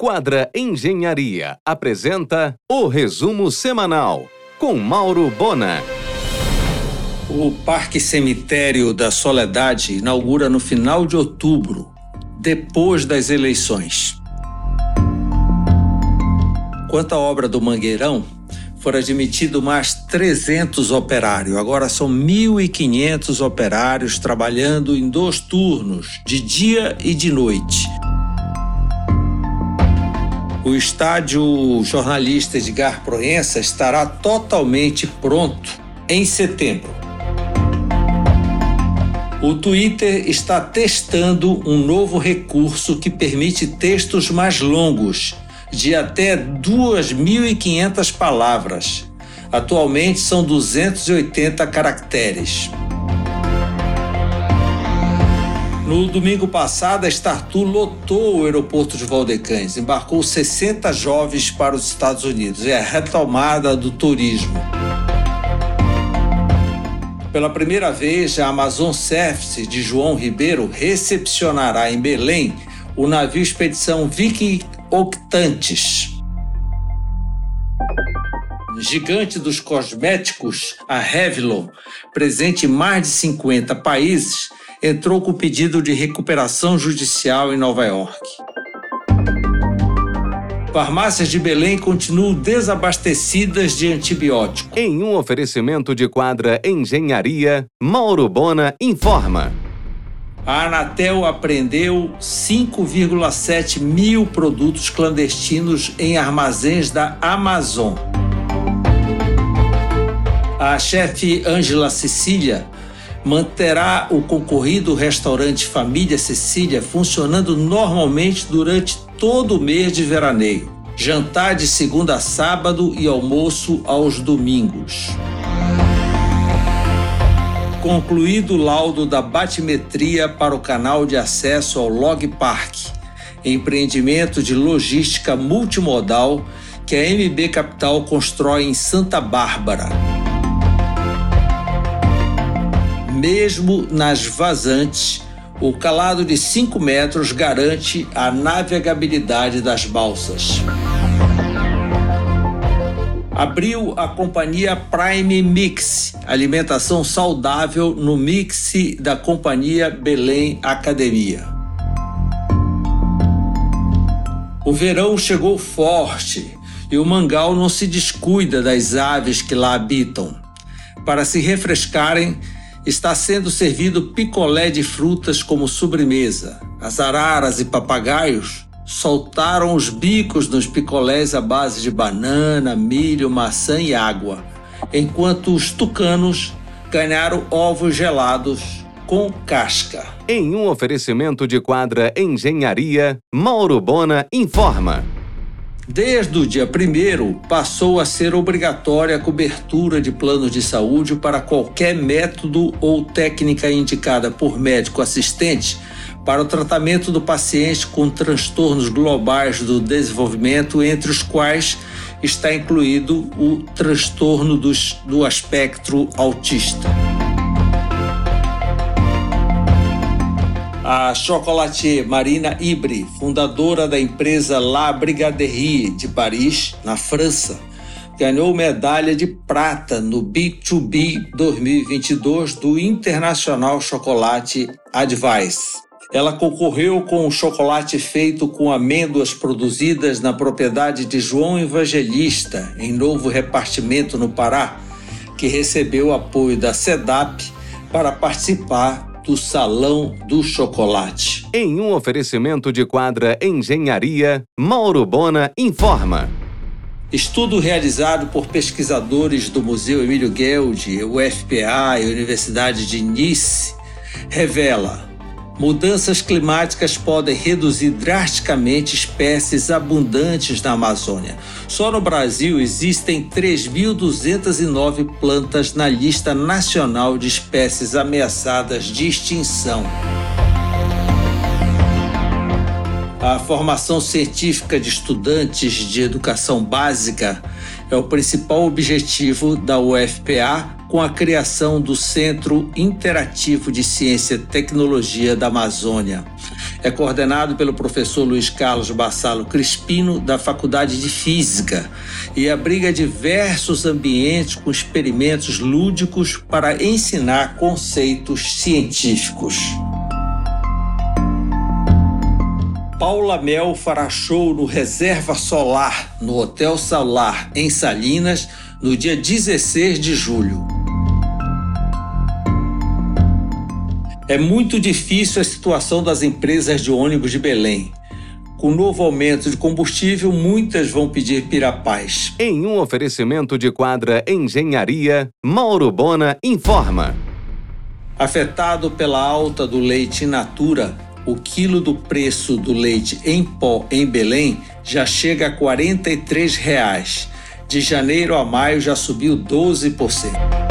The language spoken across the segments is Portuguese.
Quadra Engenharia apresenta o resumo semanal com Mauro Bona. O Parque Cemitério da Soledade inaugura no final de outubro, depois das eleições. Quanto à obra do Mangueirão, foram admitidos mais 300 operários. Agora são 1.500 operários trabalhando em dois turnos, de dia e de noite. O estádio jornalista Edgar Proença estará totalmente pronto em setembro. O Twitter está testando um novo recurso que permite textos mais longos, de até 2.500 palavras. Atualmente são 280 caracteres. No domingo passado, a Startu lotou o aeroporto de Valdecães, embarcou 60 jovens para os Estados Unidos. É a retomada do turismo. Pela primeira vez, a Amazon Service de João Ribeiro recepcionará em Belém o navio expedição Viking Octantes. Gigante dos cosméticos, a Revlon, presente em mais de 50 países, entrou com pedido de recuperação judicial em Nova York. Farmácias de Belém continuam desabastecidas de antibiótico. Em um oferecimento de quadra Engenharia, Mauro Bona informa. A Anatel apreendeu 5,7 mil produtos clandestinos em armazéns da Amazon. A chefe Ângela Cecília manterá o concorrido restaurante Família Cecília funcionando normalmente durante todo o mês de veraneio. Jantar de segunda a sábado e almoço aos domingos. Concluído o laudo da batimetria para o canal de acesso ao Log Park, empreendimento de logística multimodal que a MB Capital constrói em Santa Bárbara mesmo nas vazantes, o calado de 5 metros garante a navegabilidade das balsas. Abriu a companhia Prime Mix, alimentação saudável no mix da companhia Belém Academia. O verão chegou forte e o mangal não se descuida das aves que lá habitam. Para se refrescarem, está sendo servido picolé de frutas como sobremesa. As araras e papagaios soltaram os bicos nos picolés à base de banana, milho, maçã e água, enquanto os tucanos ganharam ovos gelados com casca. Em um oferecimento de quadra Engenharia, Mauro Bona informa. Desde o dia 1 passou a ser obrigatória a cobertura de planos de saúde para qualquer método ou técnica indicada por médico assistente para o tratamento do paciente com transtornos globais do desenvolvimento, entre os quais está incluído o transtorno dos, do espectro autista. A chocolatier Marina Ibri, fundadora da empresa La Brigaderie de Paris, na França, ganhou medalha de prata no B2B 2022 do Internacional Chocolate Advice. Ela concorreu com o chocolate feito com amêndoas produzidas na propriedade de João Evangelista, em novo repartimento no Pará, que recebeu apoio da SEDAP para participar do Salão do Chocolate. Em um oferecimento de quadra Engenharia, Mauro Bona informa. Estudo realizado por pesquisadores do Museu Emílio Gueldi, UFPA e Universidade de Nice revela Mudanças climáticas podem reduzir drasticamente espécies abundantes na Amazônia. Só no Brasil existem 3.209 plantas na lista nacional de espécies ameaçadas de extinção. A formação científica de estudantes de educação básica é o principal objetivo da UFPA com a criação do Centro Interativo de Ciência e Tecnologia da Amazônia. É coordenado pelo professor Luiz Carlos Bassalo Crispino, da Faculdade de Física, e abriga diversos ambientes com experimentos lúdicos para ensinar conceitos científicos. Paula Mel fará show no Reserva Solar, no Hotel Solar, em Salinas, no dia 16 de julho. É muito difícil a situação das empresas de ônibus de Belém. Com o novo aumento de combustível, muitas vão pedir pirapaz. Em um oferecimento de quadra Engenharia, Mauro Bona informa. Afetado pela alta do leite in natura, o quilo do preço do leite em pó em Belém já chega a 43 reais. De janeiro a maio já subiu 12%.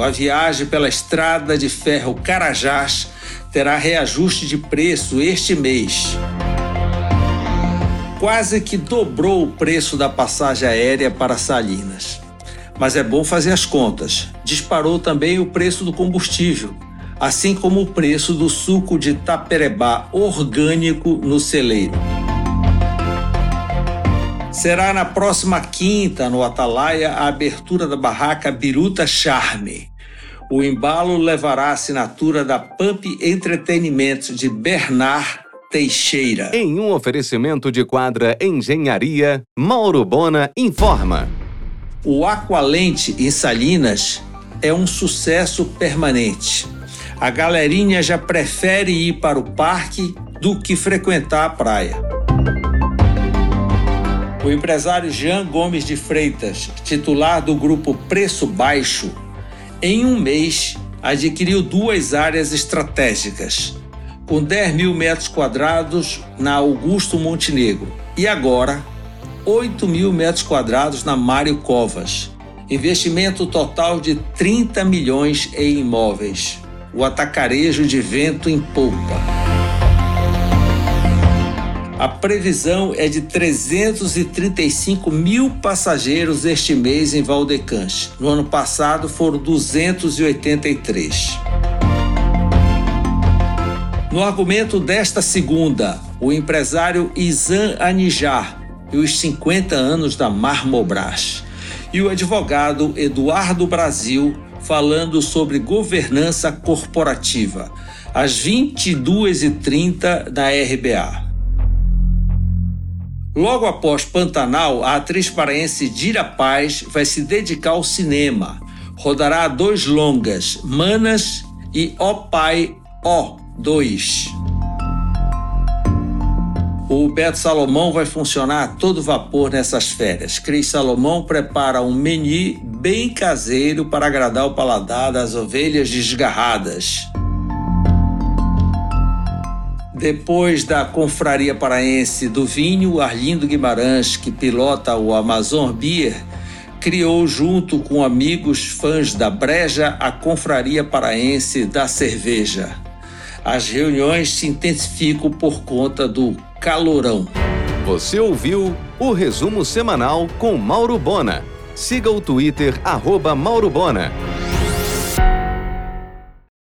A viagem pela estrada de ferro Carajás terá reajuste de preço este mês. Quase que dobrou o preço da passagem aérea para Salinas. Mas é bom fazer as contas. Disparou também o preço do combustível, assim como o preço do suco de taperebá orgânico no celeiro. Será na próxima quinta, no Atalaia, a abertura da barraca Biruta Charme. O embalo levará a assinatura da Pump Entretenimento de Bernard Teixeira. Em um oferecimento de quadra Engenharia, Mauro Bona informa. O Aqualente em Salinas é um sucesso permanente. A galerinha já prefere ir para o parque do que frequentar a praia. O empresário Jean Gomes de Freitas, titular do grupo Preço Baixo, em um mês adquiriu duas áreas estratégicas, com 10 mil metros quadrados na Augusto Montenegro e agora 8 mil metros quadrados na Mário Covas. Investimento total de 30 milhões em imóveis. O atacarejo de vento em polpa. A previsão é de 335 mil passageiros este mês em Valdecante. No ano passado foram 283. No argumento desta segunda, o empresário Izan Anijar e os 50 anos da Marmobras. E o advogado Eduardo Brasil falando sobre governança corporativa, às 22h30 da RBA. Logo após Pantanal, a atriz paraense Dira Paz vai se dedicar ao cinema. Rodará dois longas, Manas e Ó Pai, Ó 2. O Beto Salomão vai funcionar a todo vapor nessas férias. Cris Salomão prepara um menu bem caseiro para agradar o paladar das ovelhas desgarradas. Depois da Confraria Paraense do Vinho, Arlindo Guimarães, que pilota o Amazon Beer, criou junto com amigos fãs da Breja a Confraria Paraense da Cerveja. As reuniões se intensificam por conta do calorão. Você ouviu o resumo semanal com Mauro Bona. Siga o Twitter, arroba Mauro Bona.